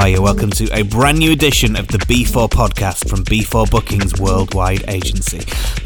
are you? Welcome to a brand new edition of the B4 podcast from B4 Bookings Worldwide Agency.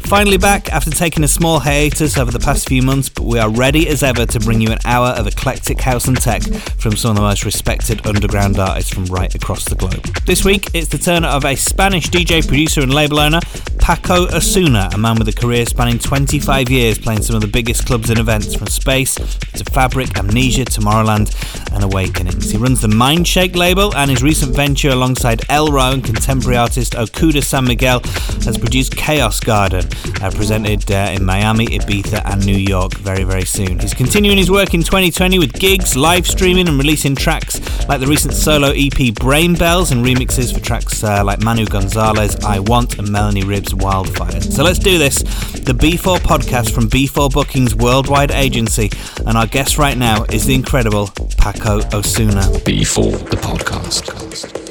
Finally back after taking a small hiatus over the past few months, but we are ready as ever to bring you an hour of eclectic house and tech from some of the most respected underground artists from right across the globe. This week, it's the turn of a Spanish DJ, producer, and label owner, Paco Osuna, a man with a career spanning 25 years playing some of the biggest clubs and events from Space to Fabric, Amnesia, Tomorrowland, and Awakenings. He runs the Mindshake label, and his recent venture alongside Elrow and contemporary artist Okuda San Miguel has produced Chaos Garden, uh, presented uh, in Miami, Ibiza, and New York very, very soon. He's continuing his work in 2020 with gigs, live streaming, and releasing tracks like the recent solo EP Brain Bells and remixes for tracks uh, like Manu Gonzalez, I Want, and Melanie Ribbe's Wildfire. So let's do this. The B4 podcast from B4 Bookings Worldwide Agency, and our guest right now is the incredible Paco Osuna. B4, the podcast.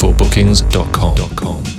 beforebooking.com.